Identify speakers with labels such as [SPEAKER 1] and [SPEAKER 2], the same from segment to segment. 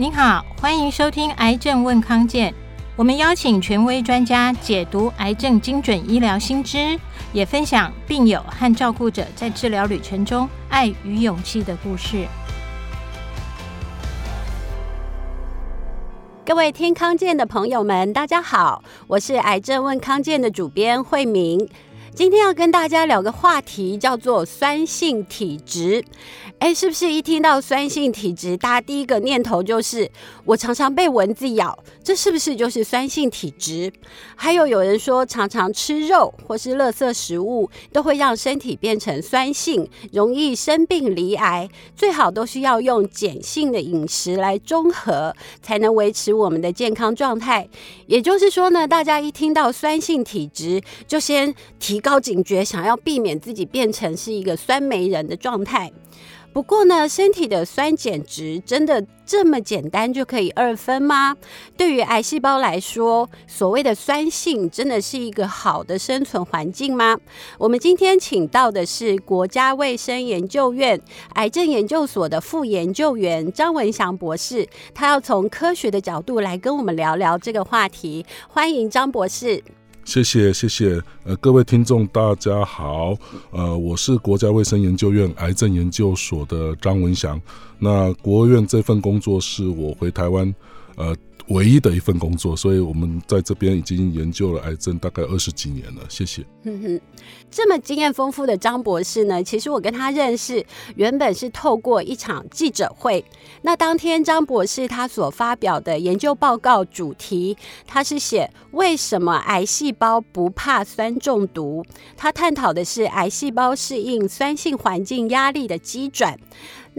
[SPEAKER 1] 您好，欢迎收听《癌症问康健》，我们邀请权威专家解读癌症精准医疗新知，也分享病友和照顾者在治疗旅程中爱与勇气的故事。
[SPEAKER 2] 各位听康健的朋友们，大家好，我是《癌症问康健》的主编慧敏。今天要跟大家聊个话题，叫做酸性体质。哎，是不是一听到酸性体质，大家第一个念头就是我常常被蚊子咬，这是不是就是酸性体质？还有有人说，常常吃肉或是垃圾食物，都会让身体变成酸性，容易生病罹癌。最好都是要用碱性的饮食来中和，才能维持我们的健康状态。也就是说呢，大家一听到酸性体质，就先提高警觉，想要避免自己变成是一个酸梅人的状态。不过呢，身体的酸碱值真的这么简单就可以二分吗？对于癌细胞来说，所谓的酸性真的是一个好的生存环境吗？我们今天请到的是国家卫生研究院癌症研究所的副研究员张文祥博士，他要从科学的角度来跟我们聊聊这个话题。欢迎张博士。
[SPEAKER 3] 谢谢谢谢，呃，各位听众大家好，呃，我是国家卫生研究院癌症研究所的张文祥。那国务院这份工作是我回台湾，呃。唯一的一份工作，所以我们在这边已经研究了癌症大概二十几年了。谢谢。
[SPEAKER 2] 哼哼，这么经验丰富的张博士呢，其实我跟他认识，原本是透过一场记者会。那当天张博士他所发表的研究报告主题，他是写为什么癌细胞不怕酸中毒？他探讨的是癌细胞适应酸性环境压力的机转。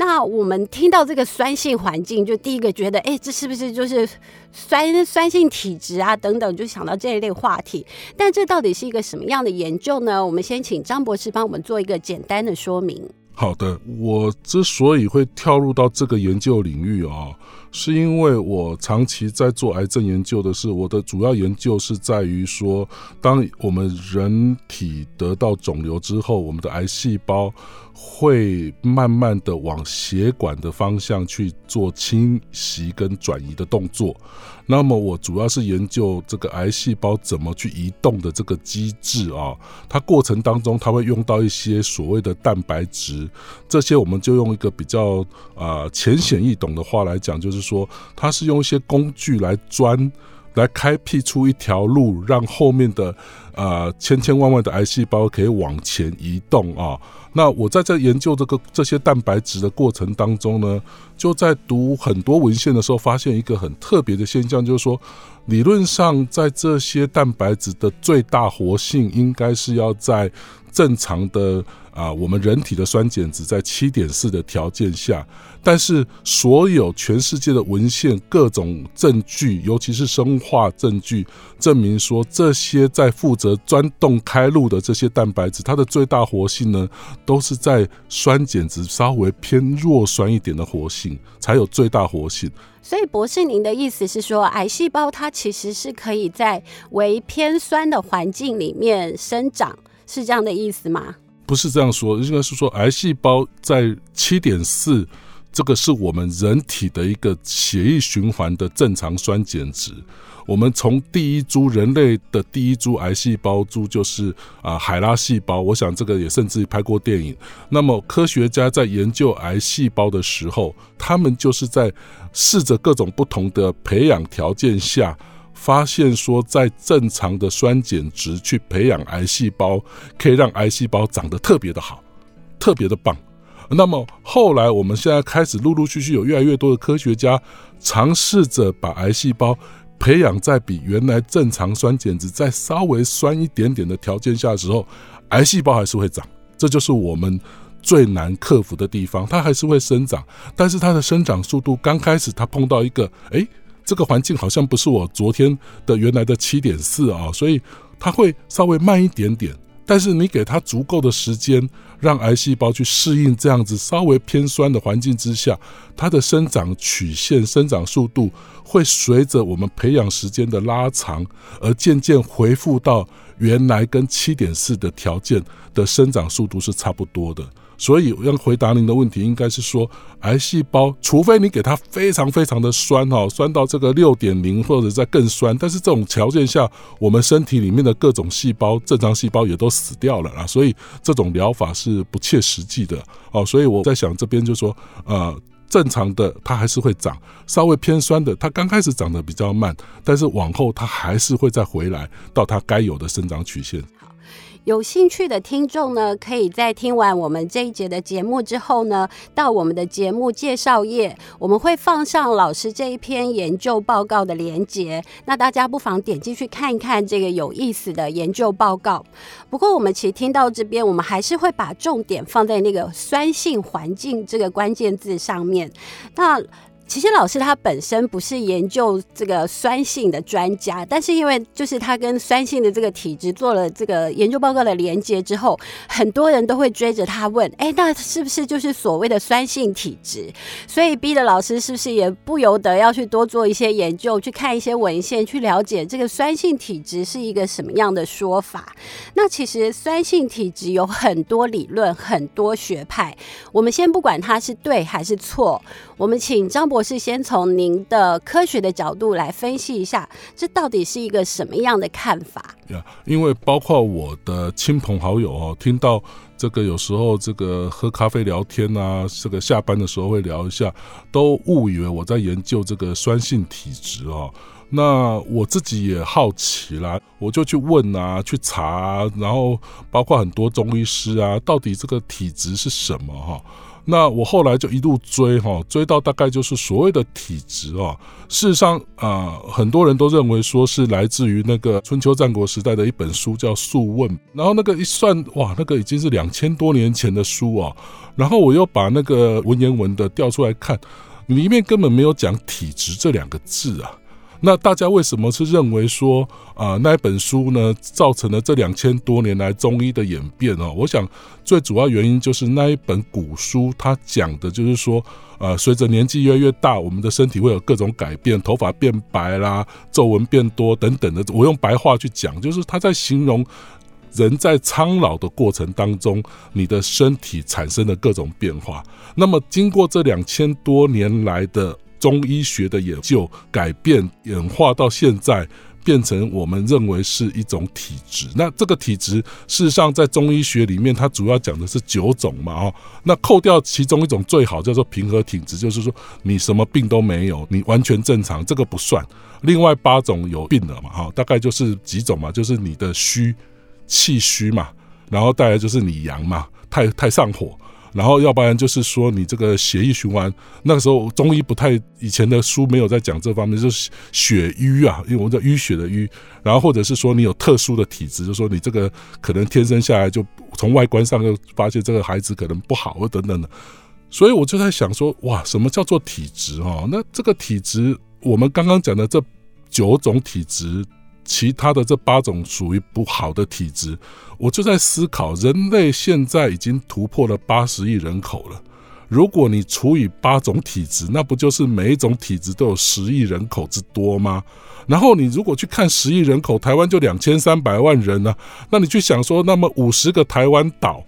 [SPEAKER 2] 那我们听到这个酸性环境，就第一个觉得，哎，这是不是就是酸酸性体质啊？等等，就想到这一类话题。但这到底是一个什么样的研究呢？我们先请张博士帮我们做一个简单的说明。
[SPEAKER 3] 好的，我之所以会跳入到这个研究领域啊，是因为我长期在做癌症研究的是，我的主要研究是在于说，当我们人体得到肿瘤之后，我们的癌细胞。会慢慢的往血管的方向去做侵袭跟转移的动作。那么我主要是研究这个癌细胞怎么去移动的这个机制啊。它过程当中，它会用到一些所谓的蛋白质。这些我们就用一个比较啊浅显易懂的话来讲，就是说它是用一些工具来钻，来开辟出一条路，让后面的啊千千万万的癌细胞可以往前移动啊。那我在这研究这个这些蛋白质的过程当中呢，就在读很多文献的时候，发现一个很特别的现象，就是说，理论上在这些蛋白质的最大活性应该是要在正常的。啊，我们人体的酸碱值在七点四的条件下，但是所有全世界的文献、各种证据，尤其是生化证据，证明说这些在负责钻洞开路的这些蛋白质，它的最大活性呢，都是在酸碱值稍微偏弱酸一点的活性才有最大活性。
[SPEAKER 2] 所以，博士，您的意思是说，癌细胞它其实是可以在为偏酸的环境里面生长，是这样的意思吗？
[SPEAKER 3] 不是这样说，应该是说癌细胞在七点四，这个是我们人体的一个血液循环的正常酸碱值。我们从第一株人类的第一株癌细胞株就是啊海拉细胞，我想这个也甚至于拍过电影。那么科学家在研究癌细胞的时候，他们就是在试着各种不同的培养条件下。发现说，在正常的酸碱值去培养癌细胞，可以让癌细胞长得特别的好，特别的棒。那么后来，我们现在开始陆陆续续有越来越多的科学家尝试着把癌细胞培养在比原来正常酸碱值再稍微酸一点点的条件下的时候，癌细胞还是会长。这就是我们最难克服的地方，它还是会生长，但是它的生长速度刚开始它碰到一个哎。这个环境好像不是我昨天的原来的七点四啊，所以它会稍微慢一点点。但是你给它足够的时间，让癌细胞去适应这样子稍微偏酸的环境之下，它的生长曲线、生长速度会随着我们培养时间的拉长，而渐渐恢复到原来跟七点四的条件的生长速度是差不多的。所以要回答您的问题，应该是说，癌细胞除非你给它非常非常的酸哈，酸到这个六点零或者再更酸，但是这种条件下，我们身体里面的各种细胞，正常细胞也都死掉了啊，所以这种疗法是不切实际的哦。所以我在想，这边就说，呃，正常的它还是会长，稍微偏酸的，它刚开始长得比较慢，但是往后它还是会再回来到它该有的生长曲线。
[SPEAKER 2] 有兴趣的听众呢，可以在听完我们这一节的节目之后呢，到我们的节目介绍页，我们会放上老师这一篇研究报告的连接。那大家不妨点进去看一看这个有意思的研究报告。不过，我们其实听到这边，我们还是会把重点放在那个酸性环境这个关键字上面。那其实老师他本身不是研究这个酸性的专家，但是因为就是他跟酸性的这个体质做了这个研究报告的连接之后，很多人都会追着他问：哎，那是不是就是所谓的酸性体质？所以逼得老师是不是也不由得要去多做一些研究，去看一些文献，去了解这个酸性体质是一个什么样的说法？那其实酸性体质有很多理论，很多学派。我们先不管它是对还是错，我们请张博。我是先从您的科学的角度来分析一下，这到底是一个什么样的看法？
[SPEAKER 3] 呀，因为包括我的亲朋好友哦，听到这个有时候这个喝咖啡聊天啊，这个下班的时候会聊一下，都误以为我在研究这个酸性体质哦。那我自己也好奇啦，我就去问啊，去查啊，然后包括很多中医师啊，到底这个体质是什么哈？那我后来就一路追哈，追到大概就是所谓的体质啊。事实上啊，很多人都认为说是来自于那个春秋战国时代的一本书叫《素问》，然后那个一算哇，那个已经是两千多年前的书啊。然后我又把那个文言文的调出来看，里面根本没有讲体质这两个字啊。那大家为什么是认为说啊，那一本书呢，造成了这两千多年来中医的演变哦？我想最主要原因就是那一本古书，它讲的就是说，呃，随着年纪越来越大，我们的身体会有各种改变，头发变白啦，皱纹变多等等的。我用白话去讲，就是他在形容人在苍老的过程当中，你的身体产生的各种变化。那么经过这两千多年来的。中医学的研究改变演化到现在，变成我们认为是一种体质。那这个体质，事实上在中医学里面，它主要讲的是九种嘛，哦，那扣掉其中一种最好叫做平和体质，就是说你什么病都没有，你完全正常，这个不算。另外八种有病的嘛，哈，大概就是几种嘛，就是你的虚气虚嘛，然后带来就是你阳嘛，太太上火。然后，要不然就是说你这个血液循环，那个时候中医不太，以前的书没有在讲这方面，就是血瘀啊，因为我们叫淤血的瘀。然后或者是说你有特殊的体质，就是说你这个可能天生下来就从外观上就发现这个孩子可能不好，等等的。所以我就在想说，哇，什么叫做体质哈？那这个体质，我们刚刚讲的这九种体质。其他的这八种属于不好的体质，我就在思考，人类现在已经突破了八十亿人口了。如果你除以八种体质，那不就是每一种体质都有十亿人口之多吗？然后你如果去看十亿人口，台湾就两千三百万人呢，那你去想说，那么五十个台湾岛，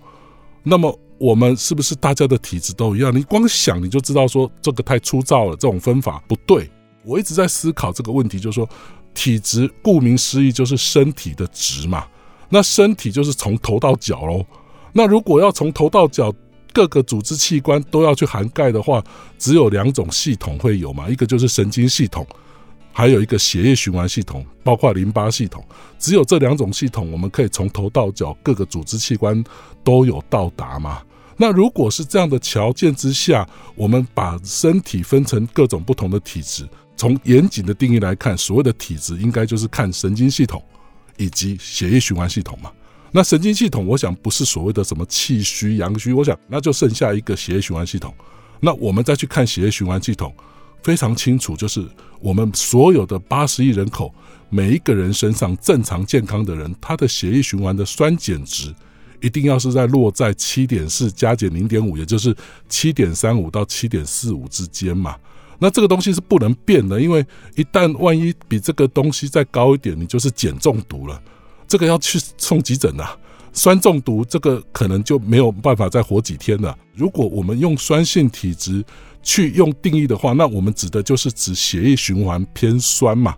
[SPEAKER 3] 那么我们是不是大家的体质都一样？你光想你就知道说这个太粗糙了，这种分法不对。我一直在思考这个问题，就是说。体质顾名思义就是身体的质嘛，那身体就是从头到脚喽。那如果要从头到脚各个组织器官都要去涵盖的话，只有两种系统会有嘛，一个就是神经系统，还有一个血液循环系统，包括淋巴系统。只有这两种系统，我们可以从头到脚各个组织器官都有到达嘛。那如果是这样的条件之下，我们把身体分成各种不同的体质。从严谨的定义来看，所谓的体质应该就是看神经系统以及血液循环系统嘛。那神经系统，我想不是所谓的什么气虚阳虚，我想那就剩下一个血液循环系统。那我们再去看血液循环系统，非常清楚，就是我们所有的八十亿人口，每一个人身上正常健康的人，他的血液循环的酸碱值一定要是在落在七点四加减零点五，也就是七点三五到七点四五之间嘛。那这个东西是不能变的，因为一旦万一比这个东西再高一点，你就是碱中毒了，这个要去送急诊的。酸中毒这个可能就没有办法再活几天了。如果我们用酸性体质去用定义的话，那我们指的就是指血液循环偏酸嘛。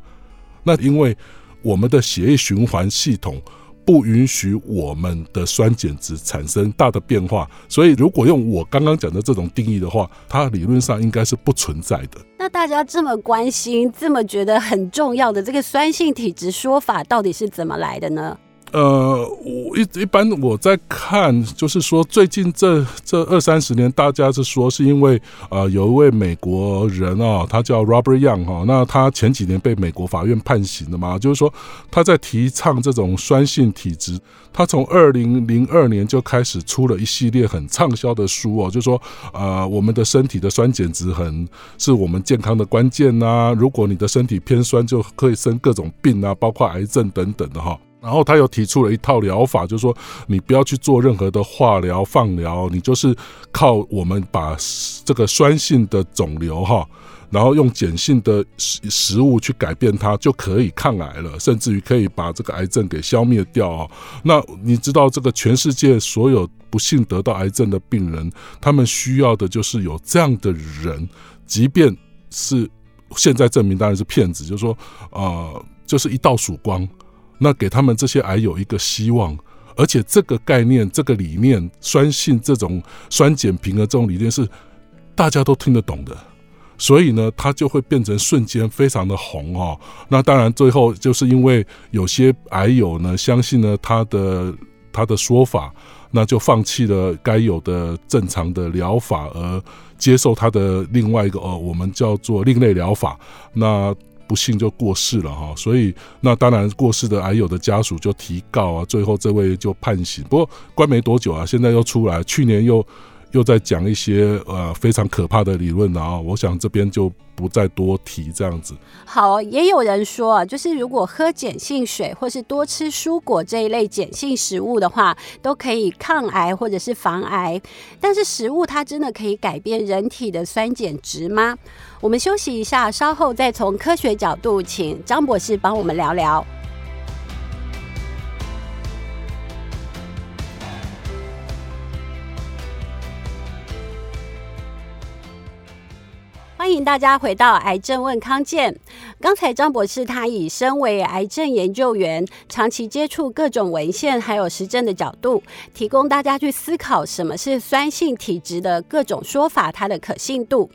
[SPEAKER 3] 那因为我们的血液循环系统不允许我们的酸碱值产生大的变化，所以如果用我刚刚讲的这种定义的话，它理论上应该是不存在的。
[SPEAKER 2] 那大家这么关心、这么觉得很重要的这个酸性体质说法，到底是怎么来的呢？
[SPEAKER 3] 呃，我一一般我在看，就是说最近这这二三十年，大家是说是因为呃有一位美国人啊，他叫 Robert Young 哈，那他前几年被美国法院判刑了嘛，就是说他在提倡这种酸性体质，他从二零零二年就开始出了一系列很畅销的书哦，就是说呃我们的身体的酸碱值很是我们健康的关键呐，如果你的身体偏酸，就可以生各种病啊，包括癌症等等的哈。然后他又提出了一套疗法，就是说你不要去做任何的化疗、放疗，你就是靠我们把这个酸性的肿瘤哈，然后用碱性的食食物去改变它，就可以抗癌了，甚至于可以把这个癌症给消灭掉啊。那你知道这个全世界所有不幸得到癌症的病人，他们需要的就是有这样的人，即便是现在证明当然是骗子，就是说呃，就是一道曙光。那给他们这些癌友一个希望，而且这个概念、这个理念，酸性这种酸碱平衡这种理念是大家都听得懂的，所以呢，它就会变成瞬间非常的红哦。那当然，最后就是因为有些癌友呢，相信了他的他的说法，那就放弃了该有的正常的疗法，而接受他的另外一个哦，我们叫做另类疗法。那不幸就过世了哈，所以那当然过世的还有的家属就提告啊，最后这位就判刑。不过关没多久啊，现在又出来，去年又又在讲一些呃非常可怕的理论啊，我想这边就。不再多提这样子。
[SPEAKER 2] 好，也有人说啊，就是如果喝碱性水或是多吃蔬果这一类碱性食物的话，都可以抗癌或者是防癌。但是食物它真的可以改变人体的酸碱值吗？我们休息一下，稍后再从科学角度，请张博士帮我们聊聊。欢迎大家回到《癌症问康健》。刚才张博士他以身为癌症研究员，长期接触各种文献还有实证的角度，提供大家去思考什么是酸性体质的各种说法，它的可信度。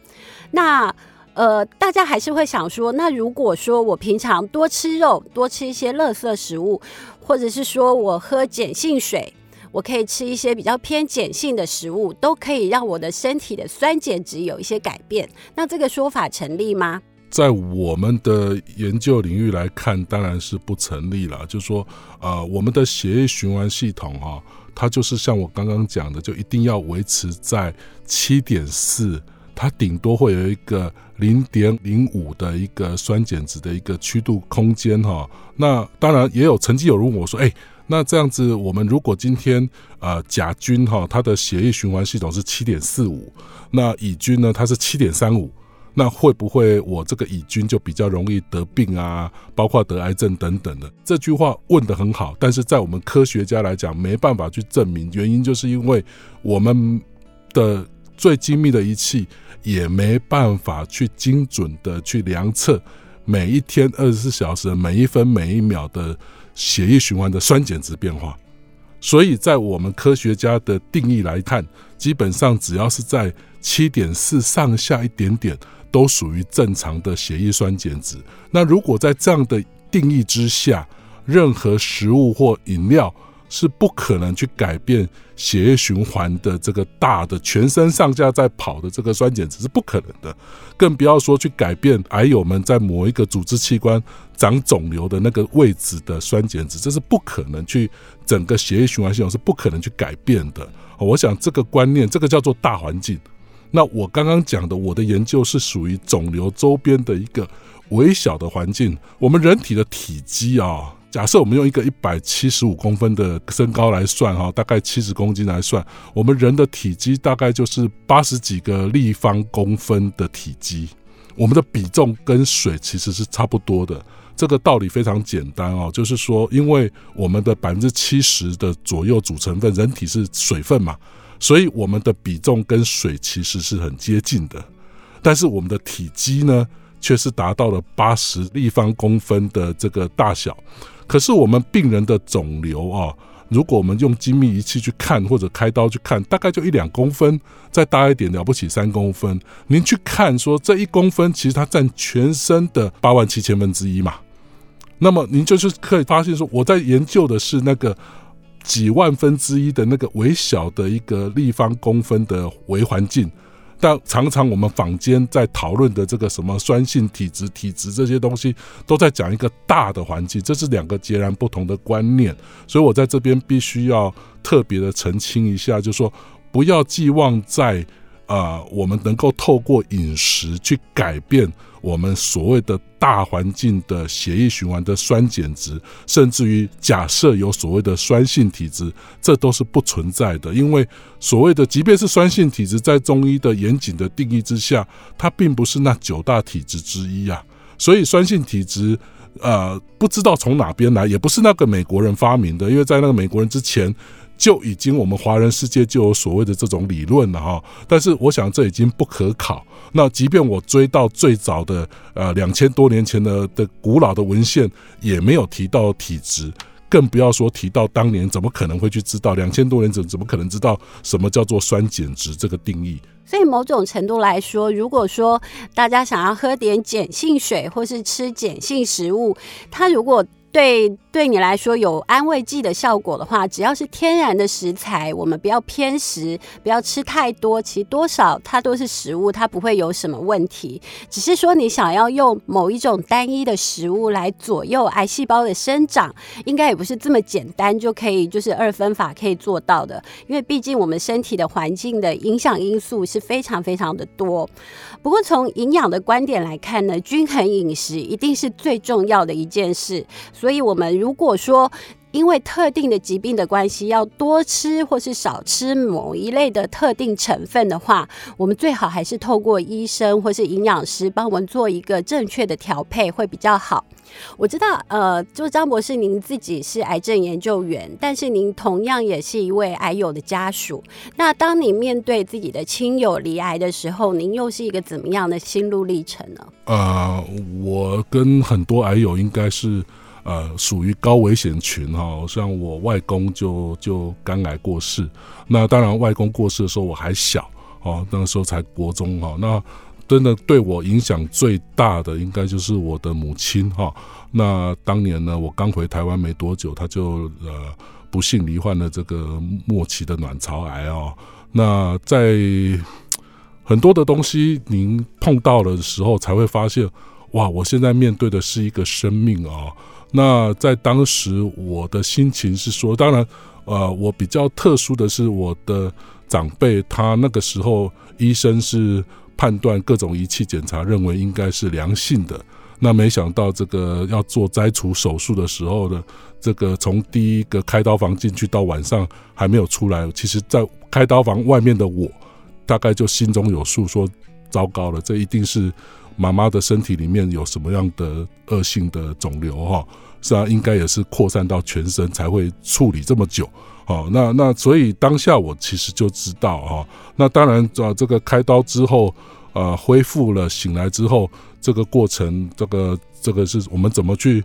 [SPEAKER 2] 那呃，大家还是会想说，那如果说我平常多吃肉，多吃一些垃圾食物，或者是说我喝碱性水。我可以吃一些比较偏碱性的食物，都可以让我的身体的酸碱值有一些改变。那这个说法成立吗？
[SPEAKER 3] 在我们的研究领域来看，当然是不成立了。就是说，呃，我们的血液循环系统哈，它就是像我刚刚讲的，就一定要维持在七点四，它顶多会有一个零点零五的一个酸碱值的一个曲度空间哈。那当然也有曾经有人问我说，哎。那这样子，我们如果今天呃甲菌哈，它的血液循环系统是七点四五，那乙菌呢，它是七点三五，那会不会我这个乙菌就比较容易得病啊，包括得癌症等等的？这句话问得很好，但是在我们科学家来讲，没办法去证明，原因就是因为我们的最精密的仪器也没办法去精准的去量测每一天二十四小时每一分每一秒的。血液循环的酸碱值变化，所以在我们科学家的定义来看，基本上只要是在七点四上下一点点，都属于正常的血液酸碱值。那如果在这样的定义之下，任何食物或饮料，是不可能去改变血液循环的这个大的全身上下在跑的这个酸碱值是不可能的，更不要说去改变癌友们在某一个组织器官长肿瘤的那个位置的酸碱值，这是不可能去整个血液循环系统是不可能去改变的。我想这个观念，这个叫做大环境。那我刚刚讲的，我的研究是属于肿瘤周边的一个微小的环境，我们人体的体积啊。假设我们用一个一百七十五公分的身高来算哈，大概七十公斤来算，我们人的体积大概就是八十几个立方公分的体积。我们的比重跟水其实是差不多的，这个道理非常简单哦，就是说，因为我们的百分之七十的左右主成分，人体是水分嘛，所以我们的比重跟水其实是很接近的，但是我们的体积呢，却是达到了八十立方公分的这个大小。可是我们病人的肿瘤啊，如果我们用精密仪器去看或者开刀去看，大概就一两公分，再大一点了不起三公分。您去看说这一公分，其实它占全身的八万七千分之一嘛。那么您就是可以发现说，我在研究的是那个几万分之一的那个微小的一个立方公分的微环境，但常常我们坊间在讨论的这个什么酸性体质、体质这些东西，都在讲一个大的环境，这是两个截然不同的观念。所以我在这边必须要特别的澄清一下，就是说不要寄望在啊、呃，我们能够透过饮食去改变。我们所谓的大环境的血液循环的酸碱值，甚至于假设有所谓的酸性体质，这都是不存在的。因为所谓的，即便是酸性体质，在中医的严谨的定义之下，它并不是那九大体质之一啊。所以酸性体质，呃，不知道从哪边来，也不是那个美国人发明的，因为在那个美国人之前。就已经我们华人世界就有所谓的这种理论了哈，但是我想这已经不可考。那即便我追到最早的呃两千多年前的的古老的文献，也没有提到体质，更不要说提到当年怎么可能会去知道两千多年怎怎么可能知道什么叫做酸碱值这个定义？
[SPEAKER 2] 所以某种程度来说，如果说大家想要喝点碱性水或是吃碱性食物，它如果对，对你来说有安慰剂的效果的话，只要是天然的食材，我们不要偏食，不要吃太多，其实多少它都是食物，它不会有什么问题。只是说你想要用某一种单一的食物来左右癌细胞的生长，应该也不是这么简单就可以，就是二分法可以做到的。因为毕竟我们身体的环境的影响因素是非常非常的多。不过从营养的观点来看呢，均衡饮食一定是最重要的一件事。所以，我们如果说因为特定的疾病的关系，要多吃或是少吃某一类的特定成分的话，我们最好还是透过医生或是营养师帮我们做一个正确的调配会比较好。我知道，呃，就张博士，您自己是癌症研究员，但是您同样也是一位癌友的家属。那当你面对自己的亲友罹癌的时候，您又是一个怎么样的心路历程呢？
[SPEAKER 3] 呃，我跟很多癌友应该是呃属于高危险群哈，像我外公就就肝癌过世。那当然，外公过世的时候我还小哦，那个时候才国中哈。那真的对我影响最大的，应该就是我的母亲哈。那当年呢，我刚回台湾没多久，她就呃不幸罹患了这个末期的卵巢癌哦。那在很多的东西您碰到了的时候，才会发现，哇，我现在面对的是一个生命哦。那在当时我的心情是说，当然，呃，我比较特殊的是，我的长辈他那个时候医生是。判断各种仪器检查，认为应该是良性的。那没想到这个要做摘除手术的时候呢，这个从第一个开刀房进去到晚上还没有出来，其实在开刀房外面的我，大概就心中有数，说糟糕了，这一定是妈妈的身体里面有什么样的恶性的肿瘤哈，是啊，应该也是扩散到全身才会处理这么久。哦，那那所以当下我其实就知道啊，那当然啊，这个开刀之后，呃，恢复了，醒来之后，这个过程，这个这个是我们怎么去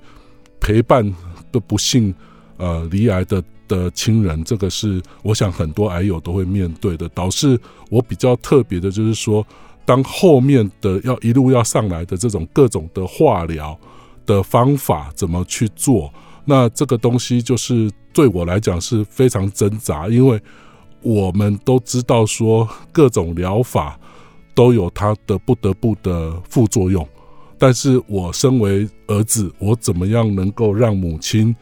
[SPEAKER 3] 陪伴的不幸呃罹癌的的亲人，这个是我想很多癌友都会面对的。导致我比较特别的就是说，当后面的要一路要上来的这种各种的化疗的方法怎么去做，那这个东西就是。对我来讲是非常挣扎，因为我们都知道说各种疗法都有它的不得不的副作用，但是我身为儿子，我怎么样能够让母亲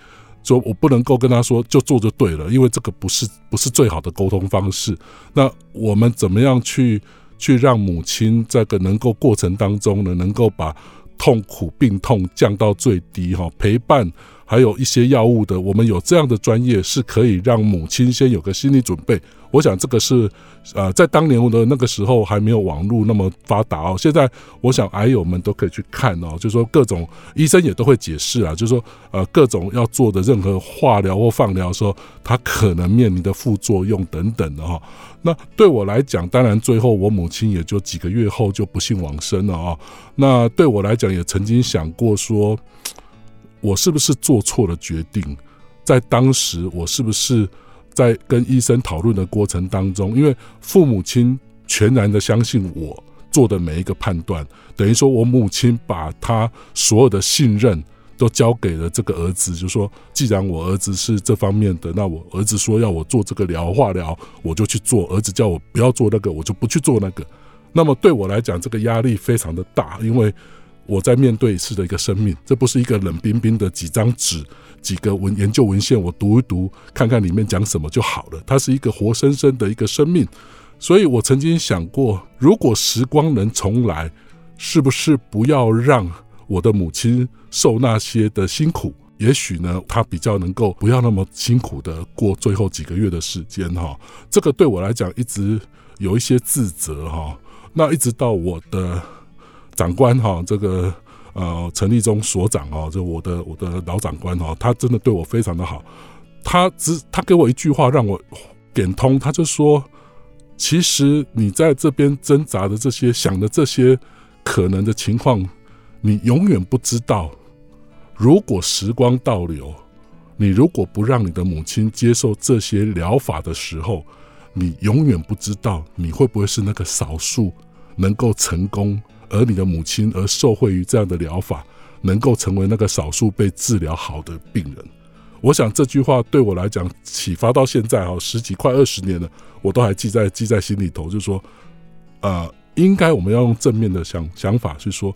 [SPEAKER 3] 说，我不能够跟他说就做就对了，因为这个不是不是最好的沟通方式。那我们怎么样去去让母亲这个能够过程当中呢，能够把痛苦病痛降到最低哈，陪伴。还有一些药物的，我们有这样的专业是可以让母亲先有个心理准备。我想这个是，呃，在当年我的那个时候还没有网络那么发达哦。现在我想癌友们都可以去看哦，就是说各种医生也都会解释啊，就是说呃各种要做的任何化疗或放疗的时候，它可能面临的副作用等等的哈。那对我来讲，当然最后我母亲也就几个月后就不幸往生了啊。那对我来讲，也曾经想过说。我是不是做错了决定？在当时，我是不是在跟医生讨论的过程当中，因为父母亲全然的相信我做的每一个判断，等于说我母亲把他所有的信任都交给了这个儿子，就说既然我儿子是这方面的，那我儿子说要我做这个疗化疗，我就去做；儿子叫我不要做那个，我就不去做那个。那么对我来讲，这个压力非常的大，因为。我在面对一次的一个生命，这不是一个冷冰冰的几张纸、几个文研究文献，我读一读，看看里面讲什么就好了。它是一个活生生的一个生命，所以我曾经想过，如果时光能重来，是不是不要让我的母亲受那些的辛苦？也许呢，她比较能够不要那么辛苦的过最后几个月的时间哈。这个对我来讲一直有一些自责哈。那一直到我的。长官哈，这个呃陈立忠所长哦，就我的我的老长官哦，他真的对我非常的好。他只他给我一句话让我点通，他就说：其实你在这边挣扎的这些、想的这些可能的情况，你永远不知道。如果时光倒流，你如果不让你的母亲接受这些疗法的时候，你永远不知道你会不会是那个少数能够成功。而你的母亲而受惠于这样的疗法，能够成为那个少数被治疗好的病人。我想这句话对我来讲启发到现在哈，十几快二十年了，我都还记在记在心里头。就是说，呃，应该我们要用正面的想想法去说。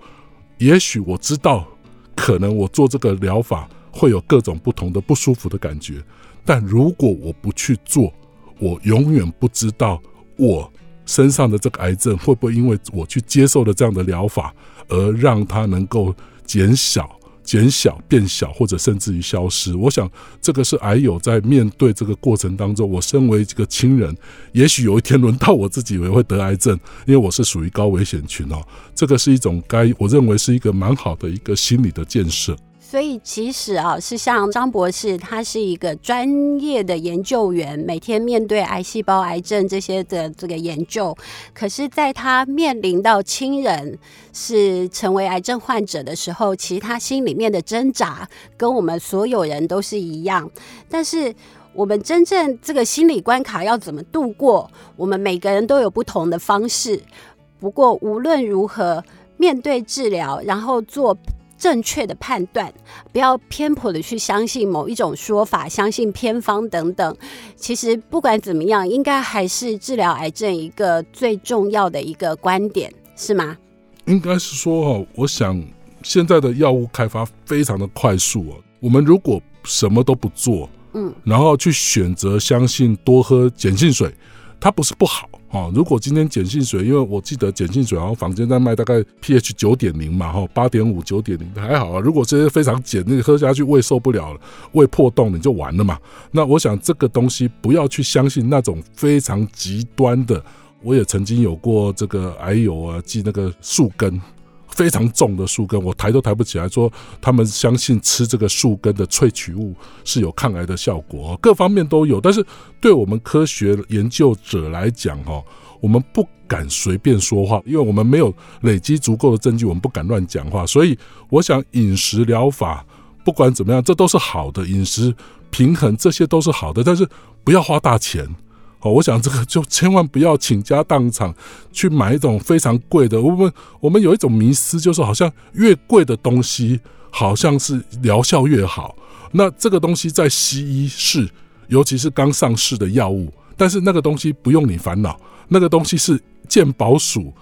[SPEAKER 3] 也许我知道，可能我做这个疗法会有各种不同的不舒服的感觉，但如果我不去做，我永远不知道我。身上的这个癌症会不会因为我去接受了这样的疗法，而让它能够减小、减小、变小，或者甚至于消失？我想这个是癌友在面对这个过程当中，我身为这个亲人，也许有一天轮到我自己也会得癌症，因为我是属于高危险群哦。这个是一种该我认为是一个蛮好的一个心理的建设。
[SPEAKER 2] 所以其实啊，是像张博士，他是一个专业的研究员，每天面对癌细胞、癌症这些的这个研究。可是，在他面临到亲人是成为癌症患者的时候，其实他心里面的挣扎跟我们所有人都是一样。但是，我们真正这个心理关卡要怎么度过？我们每个人都有不同的方式。不过，无论如何，面对治疗，然后做。正确的判断，不要偏颇的去相信某一种说法，相信偏方等等。其实不管怎么样，应该还是治疗癌症一个最重要的一个观点，是吗？
[SPEAKER 3] 应该是说哈，我想现在的药物开发非常的快速啊。我们如果什么都不做，嗯，然后去选择相信多喝碱性水，它不是不好。哦，如果今天碱性水，因为我记得碱性水好像房间在卖大概 pH 九点零嘛，哈，八点五、九点零还好啊。如果这些非常碱，那个喝下去胃受不了了，胃破洞你就完了嘛。那我想这个东西不要去相信那种非常极端的。我也曾经有过这个癌友啊，寄那个树根。非常重的树根，我抬都抬不起来。说他们相信吃这个树根的萃取物是有抗癌的效果，各方面都有。但是对我们科学研究者来讲，哈，我们不敢随便说话，因为我们没有累积足够的证据，我们不敢乱讲话。所以，我想饮食疗法不管怎么样，这都是好的，饮食平衡这些都是好的，但是不要花大钱。哦，我想这个就千万不要倾家荡产去买一种非常贵的。我们我们有一种迷思，就是好像越贵的东西，好像是疗效越好。那这个东西在西医是，尤其是刚上市的药物，但是那个东西不用你烦恼，那个东西是健保署，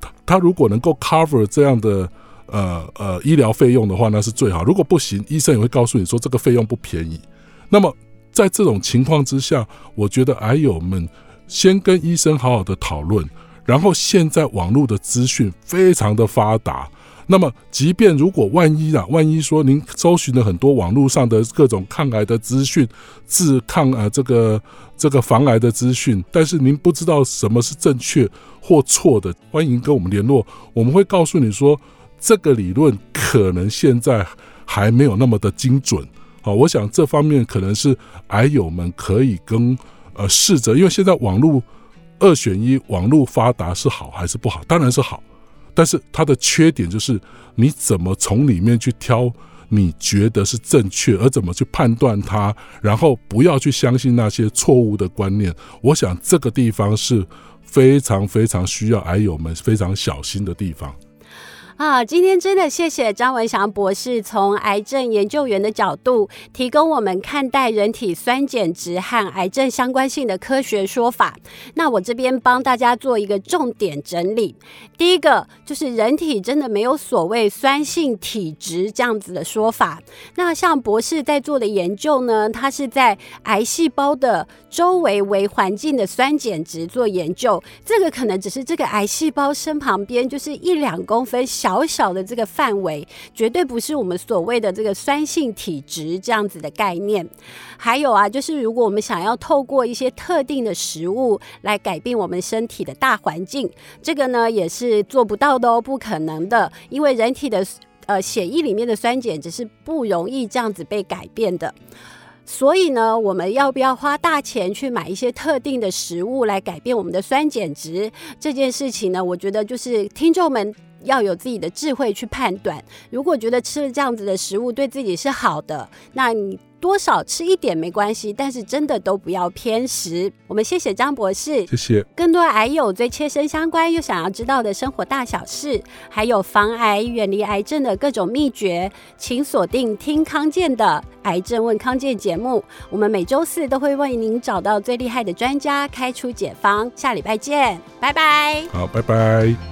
[SPEAKER 3] 它它如果能够 cover 这样的呃呃医疗费用的话，那是最好。如果不行，医生也会告诉你说这个费用不便宜。那么。在这种情况之下，我觉得癌友们先跟医生好好的讨论，然后现在网络的资讯非常的发达，那么，即便如果万一啊，万一说您搜寻了很多网络上的各种抗癌的资讯，治抗啊这个这个防癌的资讯，但是您不知道什么是正确或错的，欢迎跟我们联络，我们会告诉你说，这个理论可能现在还没有那么的精准。好，我想这方面可能是癌友们可以跟呃试着，因为现在网络二选一，网络发达是好还是不好？当然是好。但是它的缺点就是，你怎么从里面去挑你觉得是正确，而怎么去判断它，然后不要去相信那些错误的观念。我想这个地方是非常非常需要癌友们非常小心的地方。
[SPEAKER 2] 啊，今天真的谢谢张文祥博士从癌症研究员的角度，提供我们看待人体酸碱值和癌症相关性的科学说法。那我这边帮大家做一个重点整理。第一个就是人体真的没有所谓酸性体质这样子的说法。那像博士在做的研究呢，他是在癌细胞的周围微环境的酸碱值做研究，这个可能只是这个癌细胞身旁边就是一两公分小。小的这个范围，绝对不是我们所谓的这个酸性体质这样子的概念。还有啊，就是如果我们想要透过一些特定的食物来改变我们身体的大环境，这个呢也是做不到的哦，不可能的。因为人体的呃血液里面的酸碱值是不容易这样子被改变的。所以呢，我们要不要花大钱去买一些特定的食物来改变我们的酸碱值这件事情呢？我觉得就是听众们。要有自己的智慧去判断。如果觉得吃了这样子的食物对自己是好的，那你多少吃一点没关系，但是真的都不要偏食。我们谢谢张博士，
[SPEAKER 3] 谢谢。
[SPEAKER 2] 更多癌友最切身相关又想要知道的生活大小事，还有防癌、远离癌症的各种秘诀，请锁定听康健的《癌症问康健》节目。我们每周四都会为您找到最厉害的专家，开出解方。下礼拜见，拜拜。
[SPEAKER 3] 好，拜拜。